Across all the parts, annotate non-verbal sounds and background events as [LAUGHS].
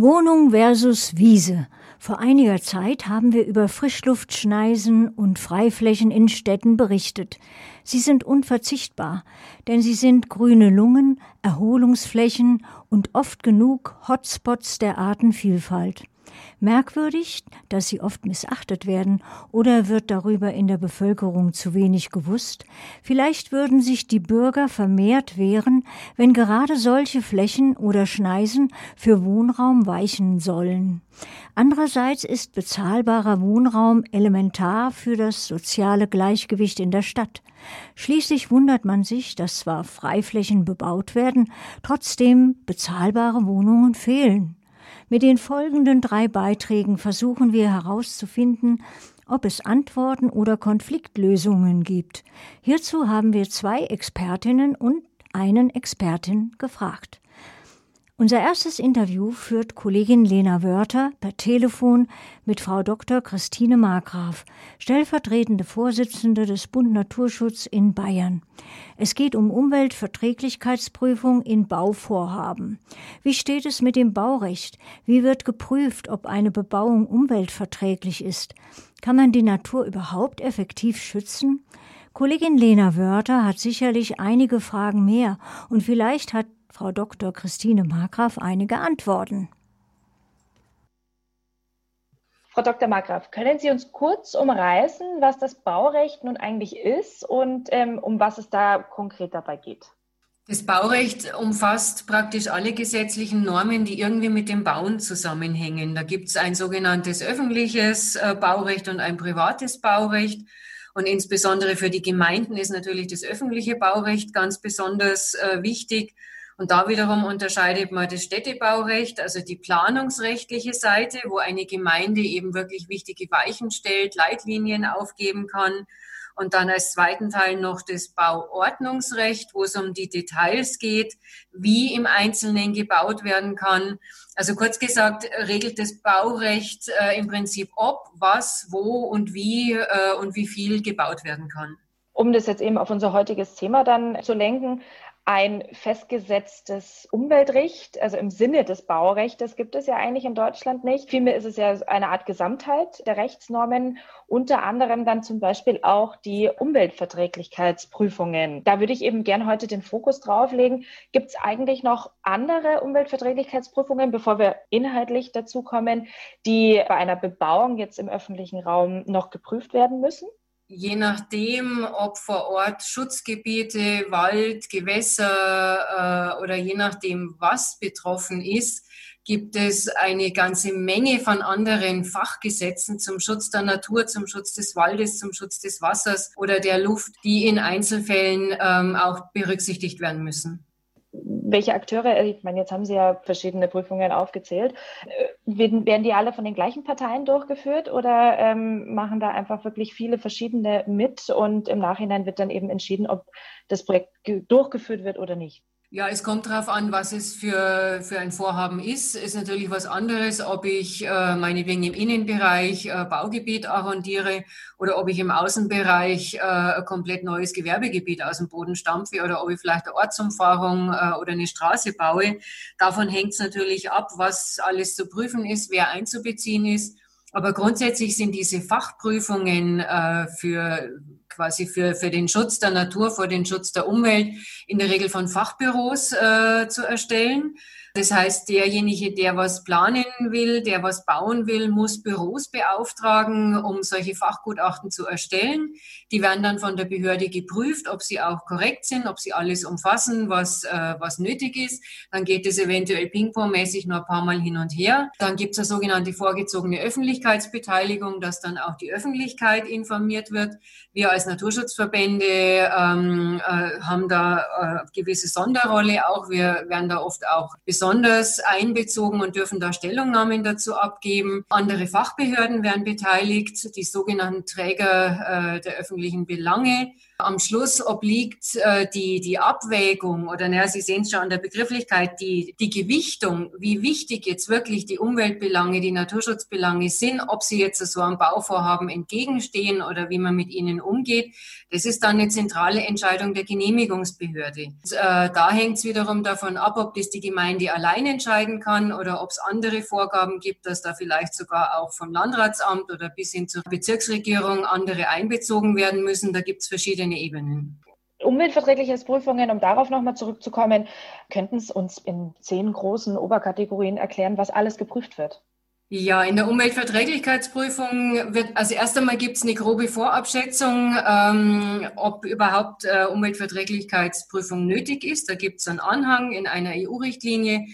Wohnung versus Wiese. Vor einiger Zeit haben wir über Frischluftschneisen und Freiflächen in Städten berichtet. Sie sind unverzichtbar, denn sie sind grüne Lungen, Erholungsflächen und oft genug Hotspots der Artenvielfalt. Merkwürdig, dass sie oft missachtet werden oder wird darüber in der Bevölkerung zu wenig gewusst? Vielleicht würden sich die Bürger vermehrt wehren, wenn gerade solche Flächen oder Schneisen für Wohnraum weichen sollen. Andererseits ist bezahlbarer Wohnraum elementar für das soziale Gleichgewicht in der Stadt. Schließlich wundert man sich, dass zwar Freiflächen bebaut werden, trotzdem bezahlbare Wohnungen fehlen. Mit den folgenden drei Beiträgen versuchen wir herauszufinden, ob es Antworten oder Konfliktlösungen gibt. Hierzu haben wir zwei Expertinnen und einen Expertin gefragt. Unser erstes Interview führt Kollegin Lena Wörter per Telefon mit Frau Dr. Christine Markgraf, stellvertretende Vorsitzende des Bund Naturschutz in Bayern. Es geht um Umweltverträglichkeitsprüfung in Bauvorhaben. Wie steht es mit dem Baurecht? Wie wird geprüft, ob eine Bebauung umweltverträglich ist? Kann man die Natur überhaupt effektiv schützen? Kollegin Lena Wörter hat sicherlich einige Fragen mehr und vielleicht hat Frau Dr. Christine Markgraf einige Antworten. Frau Dr. Markgraf, können Sie uns kurz umreißen, was das Baurecht nun eigentlich ist und ähm, um was es da konkret dabei geht? Das Baurecht umfasst praktisch alle gesetzlichen Normen, die irgendwie mit dem Bauen zusammenhängen. Da gibt es ein sogenanntes öffentliches äh, Baurecht und ein privates Baurecht. Und insbesondere für die Gemeinden ist natürlich das öffentliche Baurecht ganz besonders äh, wichtig. Und da wiederum unterscheidet man das Städtebaurecht, also die planungsrechtliche Seite, wo eine Gemeinde eben wirklich wichtige Weichen stellt, Leitlinien aufgeben kann. Und dann als zweiten Teil noch das Bauordnungsrecht, wo es um die Details geht, wie im Einzelnen gebaut werden kann. Also kurz gesagt, regelt das Baurecht äh, im Prinzip ob, was, wo und wie äh, und wie viel gebaut werden kann. Um das jetzt eben auf unser heutiges Thema dann zu lenken, ein festgesetztes Umweltrecht, also im Sinne des Baurechts, gibt es ja eigentlich in Deutschland nicht. Vielmehr ist es ja eine Art Gesamtheit der Rechtsnormen, unter anderem dann zum Beispiel auch die Umweltverträglichkeitsprüfungen. Da würde ich eben gern heute den Fokus drauf legen. Gibt es eigentlich noch andere Umweltverträglichkeitsprüfungen, bevor wir inhaltlich dazu kommen, die bei einer Bebauung jetzt im öffentlichen Raum noch geprüft werden müssen? Je nachdem, ob vor Ort Schutzgebiete, Wald, Gewässer äh, oder je nachdem, was betroffen ist, gibt es eine ganze Menge von anderen Fachgesetzen zum Schutz der Natur, zum Schutz des Waldes, zum Schutz des Wassers oder der Luft, die in Einzelfällen ähm, auch berücksichtigt werden müssen welche Akteure, äh, ich meine, jetzt haben Sie ja verschiedene Prüfungen aufgezählt, äh, werden, werden die alle von den gleichen Parteien durchgeführt oder ähm, machen da einfach wirklich viele verschiedene mit und im Nachhinein wird dann eben entschieden, ob das Projekt durchgeführt wird oder nicht? Ja, es kommt darauf an, was es für, für ein Vorhaben ist. Ist natürlich was anderes, ob ich äh, meinetwegen im Innenbereich äh, Baugebiet arrondiere oder ob ich im Außenbereich äh, ein komplett neues Gewerbegebiet aus dem Boden stampfe oder ob ich vielleicht eine Ortsumfahrung äh, oder eine Straße baue. Davon hängt es natürlich ab, was alles zu prüfen ist, wer einzubeziehen ist. Aber grundsätzlich sind diese Fachprüfungen äh, für quasi für, für den Schutz der Natur, vor den Schutz der Umwelt in der Regel von Fachbüros äh, zu erstellen. Das heißt, derjenige, der was planen will, der was bauen will, muss Büros beauftragen, um solche Fachgutachten zu erstellen. Die werden dann von der Behörde geprüft, ob sie auch korrekt sind, ob sie alles umfassen, was, äh, was nötig ist. Dann geht es eventuell ping-pong-mäßig noch ein paar Mal hin und her. Dann gibt es eine sogenannte vorgezogene Öffentlichkeitsbeteiligung, dass dann auch die Öffentlichkeit informiert wird. Wir als Naturschutzverbände ähm, äh, haben da äh, gewisse Sonderrolle auch. Wir werden da oft auch besonders einbezogen und dürfen da Stellungnahmen dazu abgeben. Andere Fachbehörden werden beteiligt, die sogenannten Träger äh, der öffentlichen Belange. Am Schluss obliegt äh, die, die Abwägung oder naja, Sie sehen es schon an der Begrifflichkeit, die, die Gewichtung, wie wichtig jetzt wirklich die Umweltbelange, die Naturschutzbelange sind, ob sie jetzt so einem Bauvorhaben entgegenstehen oder wie man mit ihnen umgeht, das ist dann eine zentrale Entscheidung der Genehmigungsbehörde. Und, äh, da hängt es wiederum davon ab, ob das die Gemeinde allein entscheiden kann oder ob es andere Vorgaben gibt, dass da vielleicht sogar auch vom Landratsamt oder bis hin zur Bezirksregierung andere einbezogen werden müssen. Da gibt es verschiedene Ebenen. Umweltverträglichkeitsprüfungen, um darauf nochmal zurückzukommen, könnten Sie uns in zehn großen Oberkategorien erklären, was alles geprüft wird? Ja, in der Umweltverträglichkeitsprüfung wird, also erst einmal gibt es eine grobe Vorabschätzung, ähm, ob überhaupt äh, Umweltverträglichkeitsprüfung nötig ist. Da gibt es einen Anhang in einer EU-Richtlinie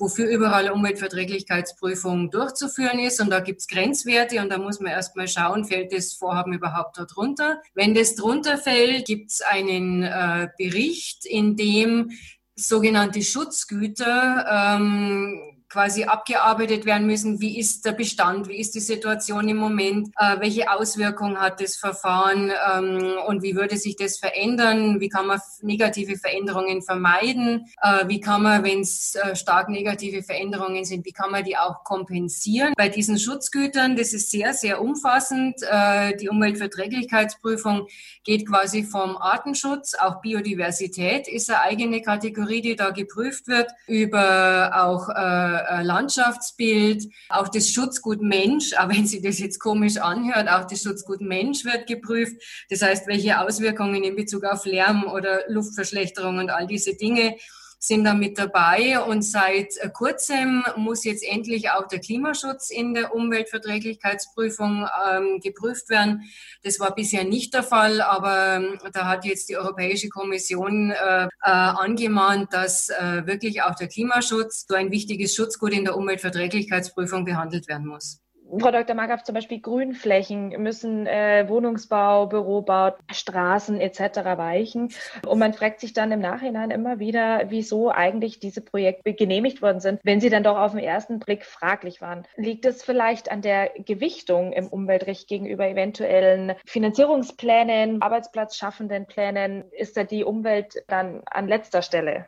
wofür überall Umweltverträglichkeitsprüfung durchzuführen ist. Und da gibt es Grenzwerte und da muss man erstmal schauen, fällt das Vorhaben überhaupt darunter. Wenn das drunter fällt, gibt es einen äh, Bericht, in dem sogenannte Schutzgüter ähm, quasi abgearbeitet werden müssen. Wie ist der Bestand? Wie ist die Situation im Moment? Äh, welche Auswirkungen hat das Verfahren? Ähm, und wie würde sich das verändern? Wie kann man negative Veränderungen vermeiden? Äh, wie kann man, wenn es äh, stark negative Veränderungen sind, wie kann man die auch kompensieren? Bei diesen Schutzgütern, das ist sehr, sehr umfassend. Äh, die Umweltverträglichkeitsprüfung geht quasi vom Artenschutz, auch Biodiversität ist eine eigene Kategorie, die da geprüft wird, über auch äh, Landschaftsbild, auch das Schutzgut Mensch, [LAUGHS] auch wenn sich das jetzt komisch anhört, auch das Schutzgut Mensch wird geprüft. Das heißt, welche Auswirkungen in Bezug auf Lärm oder Luftverschlechterung und all diese Dinge sind da mit dabei. Und seit kurzem muss jetzt endlich auch der Klimaschutz in der Umweltverträglichkeitsprüfung ähm, geprüft werden. Das war bisher nicht der Fall, aber ähm, da hat jetzt die Europäische Kommission äh, äh, angemahnt, dass äh, wirklich auch der Klimaschutz, so ein wichtiges Schutzgut in der Umweltverträglichkeitsprüfung behandelt werden muss. Frau Dr. Markgraf, zum Beispiel Grünflächen müssen äh, Wohnungsbau, Bürobau, Straßen etc. weichen. Und man fragt sich dann im Nachhinein immer wieder, wieso eigentlich diese Projekte genehmigt worden sind, wenn sie dann doch auf den ersten Blick fraglich waren. Liegt es vielleicht an der Gewichtung im Umweltrecht gegenüber eventuellen Finanzierungsplänen, Arbeitsplatzschaffenden Plänen? Ist da die Umwelt dann an letzter Stelle?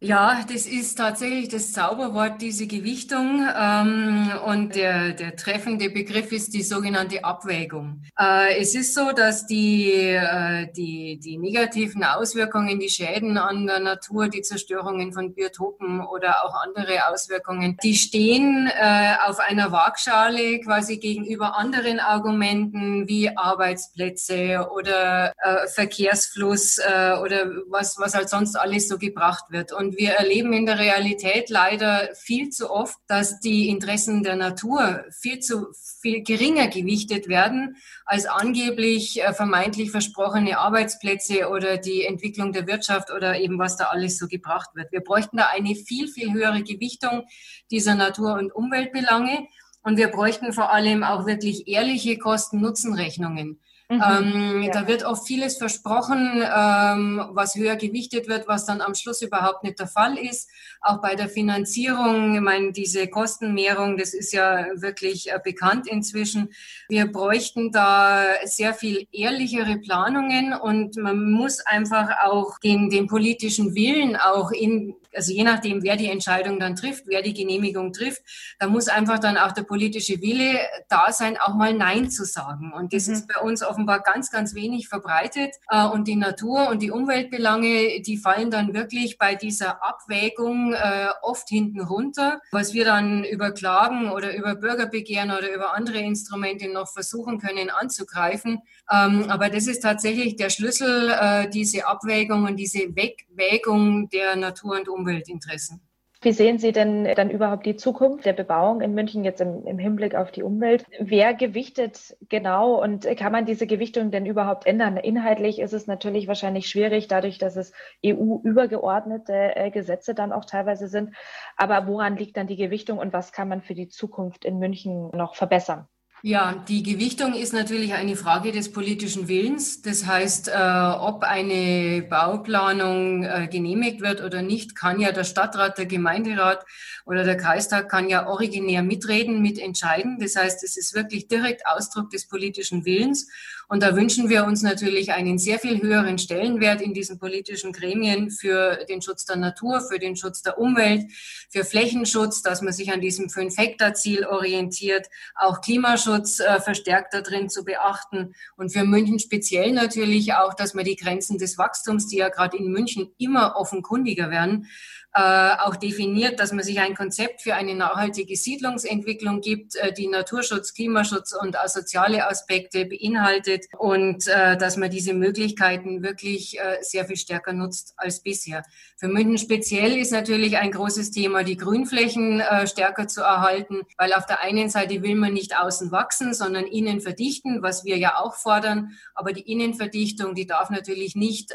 Ja, das ist tatsächlich das Zauberwort, diese Gewichtung. Ähm, und der, der treffende Begriff ist die sogenannte Abwägung. Äh, es ist so, dass die, äh, die, die negativen Auswirkungen, die Schäden an der Natur, die Zerstörungen von Biotopen oder auch andere Auswirkungen, die stehen äh, auf einer Waagschale quasi gegenüber anderen Argumenten wie Arbeitsplätze oder Verkehrsfluss oder was, was halt sonst alles so gebracht wird. Und und wir erleben in der Realität leider viel zu oft, dass die Interessen der Natur viel zu viel geringer gewichtet werden als angeblich äh, vermeintlich versprochene Arbeitsplätze oder die Entwicklung der Wirtschaft oder eben was da alles so gebracht wird. Wir bräuchten da eine viel, viel höhere Gewichtung dieser Natur- und Umweltbelange. Und wir bräuchten vor allem auch wirklich ehrliche Kosten-Nutzen-Rechnungen. Mhm, ähm, ja. Da wird oft vieles versprochen, ähm, was höher gewichtet wird, was dann am Schluss überhaupt nicht der Fall ist. Auch bei der Finanzierung, ich meine, diese Kostenmehrung, das ist ja wirklich äh, bekannt inzwischen. Wir bräuchten da sehr viel ehrlichere Planungen und man muss einfach auch den, den politischen Willen auch in also je nachdem, wer die Entscheidung dann trifft, wer die Genehmigung trifft, da muss einfach dann auch der politische Wille da sein, auch mal Nein zu sagen. Und das mhm. ist bei uns offenbar ganz, ganz wenig verbreitet. Äh, und die Natur- und die Umweltbelange, die fallen dann wirklich bei dieser Abwägung äh, oft hinten runter. Was wir dann über Klagen oder über Bürgerbegehren oder über andere Instrumente noch versuchen können anzugreifen. Ähm, aber das ist tatsächlich der Schlüssel, äh, diese Abwägung und diese Wegwägung der Natur- und Umwelt. Umweltinteressen. Wie sehen Sie denn dann überhaupt die Zukunft der Bebauung in München jetzt im, im, Hinblick auf die Umwelt? Wer gewichtet genau und kann man diese Gewichtung denn überhaupt ändern? Inhaltlich ist es natürlich wahrscheinlich schwierig, dadurch, dass es EU-übergeordnete äh, Gesetze dann auch teilweise sind. Aber woran liegt dann die Gewichtung und was kann man für die Zukunft in München noch verbessern? Ja, die Gewichtung ist natürlich eine Frage des politischen Willens. Das heißt, äh, ob eine Bauplanung äh, genehmigt wird oder nicht, kann ja der Stadtrat, der Gemeinderat oder der Kreistag kann ja originär mitreden, mitentscheiden. Das heißt, es ist wirklich direkt Ausdruck des politischen Willens. Und da wünschen wir uns natürlich einen sehr viel höheren Stellenwert in diesen politischen Gremien für den Schutz der Natur, für den Schutz der Umwelt, für Flächenschutz, dass man sich an diesem Fünf-Hektar-Ziel orientiert, auch Klimaschutz äh, verstärkt da drin zu beachten. Und für München speziell natürlich auch, dass man die Grenzen des Wachstums, die ja gerade in München immer offenkundiger werden, äh, auch definiert, dass man sich ein Konzept für eine nachhaltige Siedlungsentwicklung gibt, äh, die Naturschutz, Klimaschutz und soziale Aspekte beinhaltet und äh, dass man diese Möglichkeiten wirklich sehr viel stärker nutzt als bisher. Für München speziell ist natürlich ein großes Thema, die Grünflächen stärker zu erhalten, weil auf der einen Seite will man nicht außen wachsen, sondern innen verdichten, was wir ja auch fordern. Aber die Innenverdichtung, die darf natürlich nicht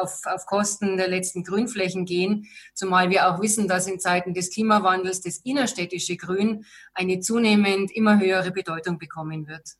auf, auf Kosten der letzten Grünflächen gehen, zumal wir auch wissen, dass in Zeiten des Klimawandels das innerstädtische Grün eine zunehmend immer höhere Bedeutung bekommen wird.